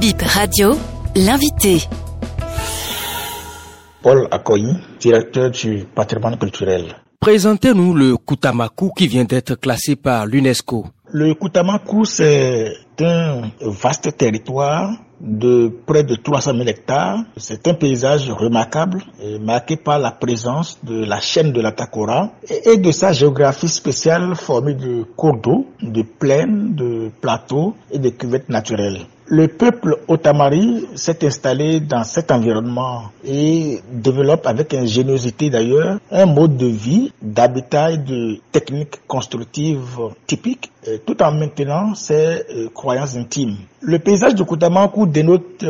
Bip Radio, l'invité. Paul Akoyi, directeur du patrimoine culturel. Présentez-nous le Koutamakou qui vient d'être classé par l'UNESCO. Le Koutamakou, c'est un vaste territoire de près de 300 000 hectares. C'est un paysage remarquable, marqué par la présence de la chaîne de la Takora et de sa géographie spéciale formée de cours d'eau, de plaines, de plateaux et de cuvettes naturelles. Le peuple Otamari s'est installé dans cet environnement et développe avec ingéniosité d'ailleurs un mode de vie, d'habitat et de techniques constructives typiques tout en maintenant ses croyances intimes. Le paysage de Koutamakou dénote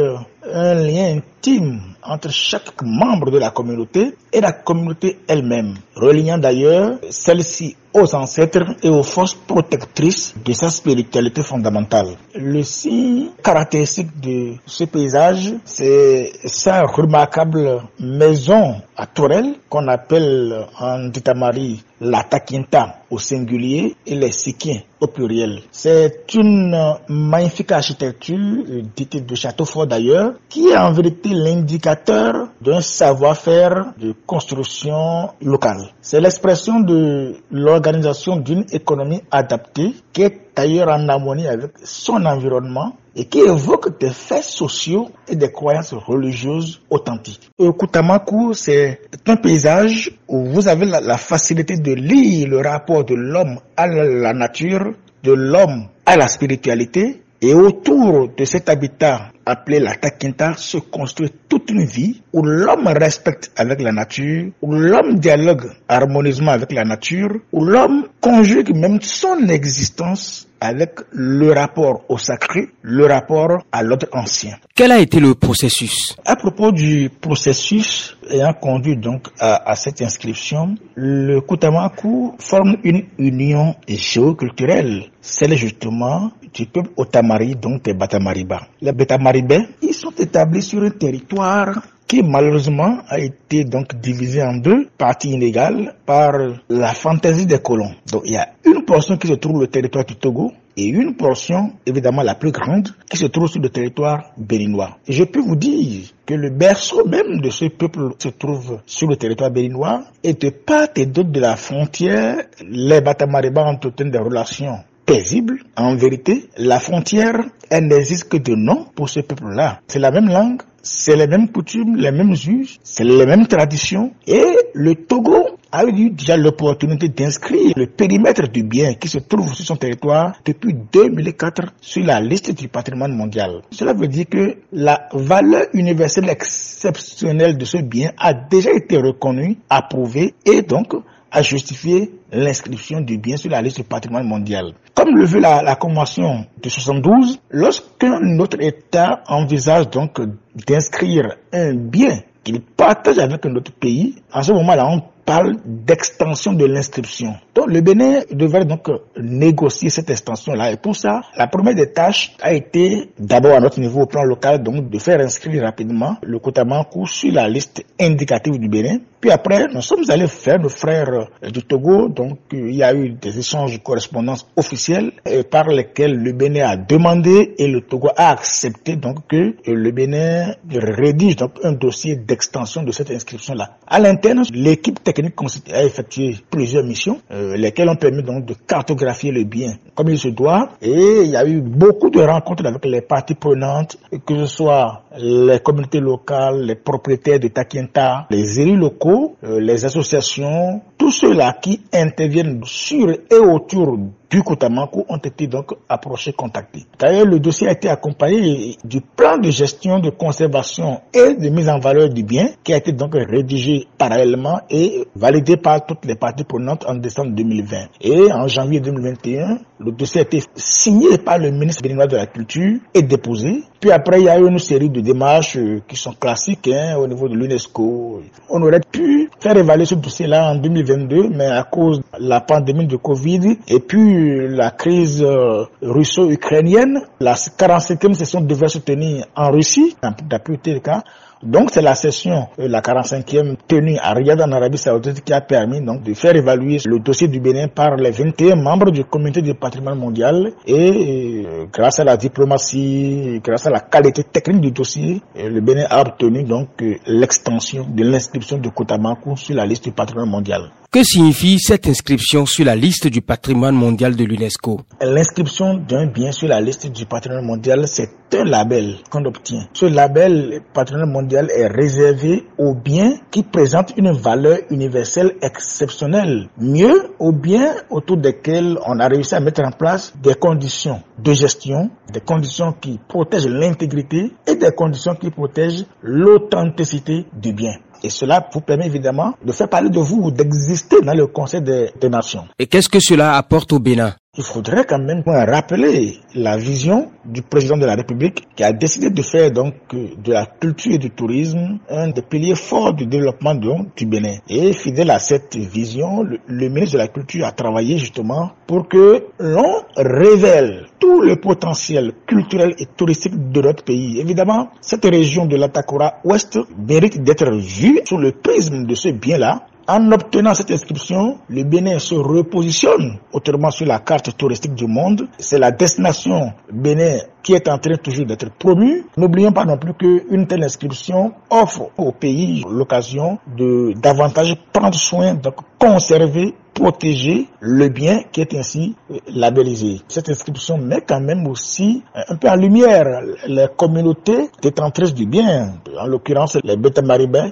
un lien intime entre chaque membre de la communauté et la communauté elle-même, reliant d'ailleurs celle-ci aux ancêtres et aux forces protectrices de sa spiritualité fondamentale. Le signe caractéristique de ce paysage, c'est sa remarquable maison à tourelle qu'on appelle en Ditamari la Taquinta au singulier et les Sikiens au pluriel. C'est une magnifique architecture, dite de château fort d'ailleurs, qui est en vérité l'indicateur d'un savoir-faire de construction locale. C'est l'expression de l'organisation d'une économie adaptée qui est d'ailleurs en harmonie avec son environnement et qui évoque des faits sociaux et des croyances religieuses authentiques. Au Kutamaku, c'est un paysage où vous avez la, la facilité de lire le rapport de l'homme à la nature, de l'homme à la spiritualité, et autour de cet habitat appelé la Taquinta se construit toute une vie où l'homme respecte avec la nature, où l'homme dialogue harmonieusement avec la nature, où l'homme conjugue même son existence avec le rapport au sacré, le rapport à l'ordre ancien. Quel a été le processus? À propos du processus ayant conduit donc à, à cette inscription, le Kutamaku forme une union géoculturelle, celle justement du peuple Otamari, donc des Batamariba. Les Batamaribais, ils sont établis sur un territoire qui malheureusement a été donc divisé en deux parties inégales par la fantaisie des colons. Donc il y a une portion qui se trouve sur le territoire du Togo et une portion, évidemment la plus grande, qui se trouve sur le territoire béninois. Je peux vous dire que le berceau même de ce peuple se trouve sur le territoire béninois et de part et d'autre de la frontière, les Batamaribas entretiennent des relations paisibles. En vérité, la frontière, elle n'existe que de nom pour ce peuple-là. C'est la même langue, c'est les mêmes coutumes, les mêmes us, c'est les mêmes traditions. Et le Togo a eu déjà l'opportunité d'inscrire le périmètre du bien qui se trouve sur son territoire depuis 2004 sur la liste du patrimoine mondial. Cela veut dire que la valeur universelle exceptionnelle de ce bien a déjà été reconnue, approuvée et donc a justifié l'inscription du bien sur la liste du patrimoine mondial. Comme le veut la, convention de 72, lorsqu'un autre État envisage donc d'inscrire un bien qu'il partage avec un autre pays, en ce moment-là, on parle d'extension de l'inscription. Donc le Bénin devrait donc négocier cette extension-là. Et pour ça, la première des tâches a été d'abord à notre niveau au plan local, donc de faire inscrire rapidement le Kotamankou sur la liste indicative du Bénin. Puis après, nous sommes allés faire nos frères du Togo. Donc il y a eu des échanges de correspondance officiels par lesquels le Bénin a demandé et le Togo a accepté donc que le Bénin rédige donc un dossier d'extension de cette inscription-là. À l'interne, l'équipe technique a effectué plusieurs missions, euh, lesquelles ont permis donc de cartographier le bien comme il se doit. Et il y a eu beaucoup de rencontres avec les parties prenantes, que ce soit les communautés locales, les propriétaires de Takienta, les élus locaux, euh, les associations, tous ceux-là qui interviennent sur et autour du Koutamakou ont été donc approchés, contactés. D'ailleurs, le dossier a été accompagné du plan de gestion, de conservation et de mise en valeur du bien qui a été donc rédigé parallèlement et validé par toutes les parties prenantes en décembre 2020. Et en janvier 2021, le dossier a été signé par le ministre béninois de la Culture et déposé. Puis après, il y a eu une série de démarches qui sont classiques hein, au niveau de l'UNESCO. On aurait pu faire évaluer ce dossier-là en 2022, mais à cause de la pandémie de Covid et puis la crise russo-ukrainienne, la 45e session devait se tenir en Russie, la plupart des cas, Donc c'est la session, euh, la 45e tenue à Riyad en Arabie Saoudite qui a permis donc de faire évaluer le dossier du Bénin par les 21 membres du comité du patrimoine mondial et euh, grâce à la diplomatie, grâce à la qualité technique du dossier, euh, le Bénin a obtenu donc l'extension de l'inscription de Kotamaku sur la liste du patrimoine mondial. Que signifie cette inscription sur la liste du patrimoine mondial de l'UNESCO? L'inscription d'un bien sur la liste du patrimoine mondial, c'est un label qu'on obtient. Ce label patrimoine mondial est réservé aux biens qui présentent une valeur universelle exceptionnelle. Mieux, aux biens autour desquels on a réussi à mettre en place des conditions de gestion, des conditions qui protègent l'intégrité et des conditions qui protègent l'authenticité du bien. Et cela vous permet évidemment de faire parler de vous, d'exister dans le Conseil des, Nations. Et qu'est-ce que cela apporte au Bénin? Il faudrait quand même rappeler la vision du président de la République qui a décidé de faire donc de la culture et du tourisme un des piliers forts du développement du Bénin. Et fidèle à cette vision, le, le ministre de la Culture a travaillé justement pour que l'on révèle tout le potentiel culturel et touristique de notre pays. Évidemment, cette région de l'Atakura Ouest mérite d'être vue sous le prisme de ce bien-là en obtenant cette inscription, le Bénin se repositionne autrement sur la carte touristique du monde. C'est la destination Bénin qui est en train toujours d'être promue. N'oublions pas non plus qu'une telle inscription offre au pays l'occasion de davantage prendre soin, de conserver protéger le bien qui est ainsi labellisé. Cette inscription met quand même aussi un peu en lumière les communautés détentrices du bien, en l'occurrence les bêtes maribins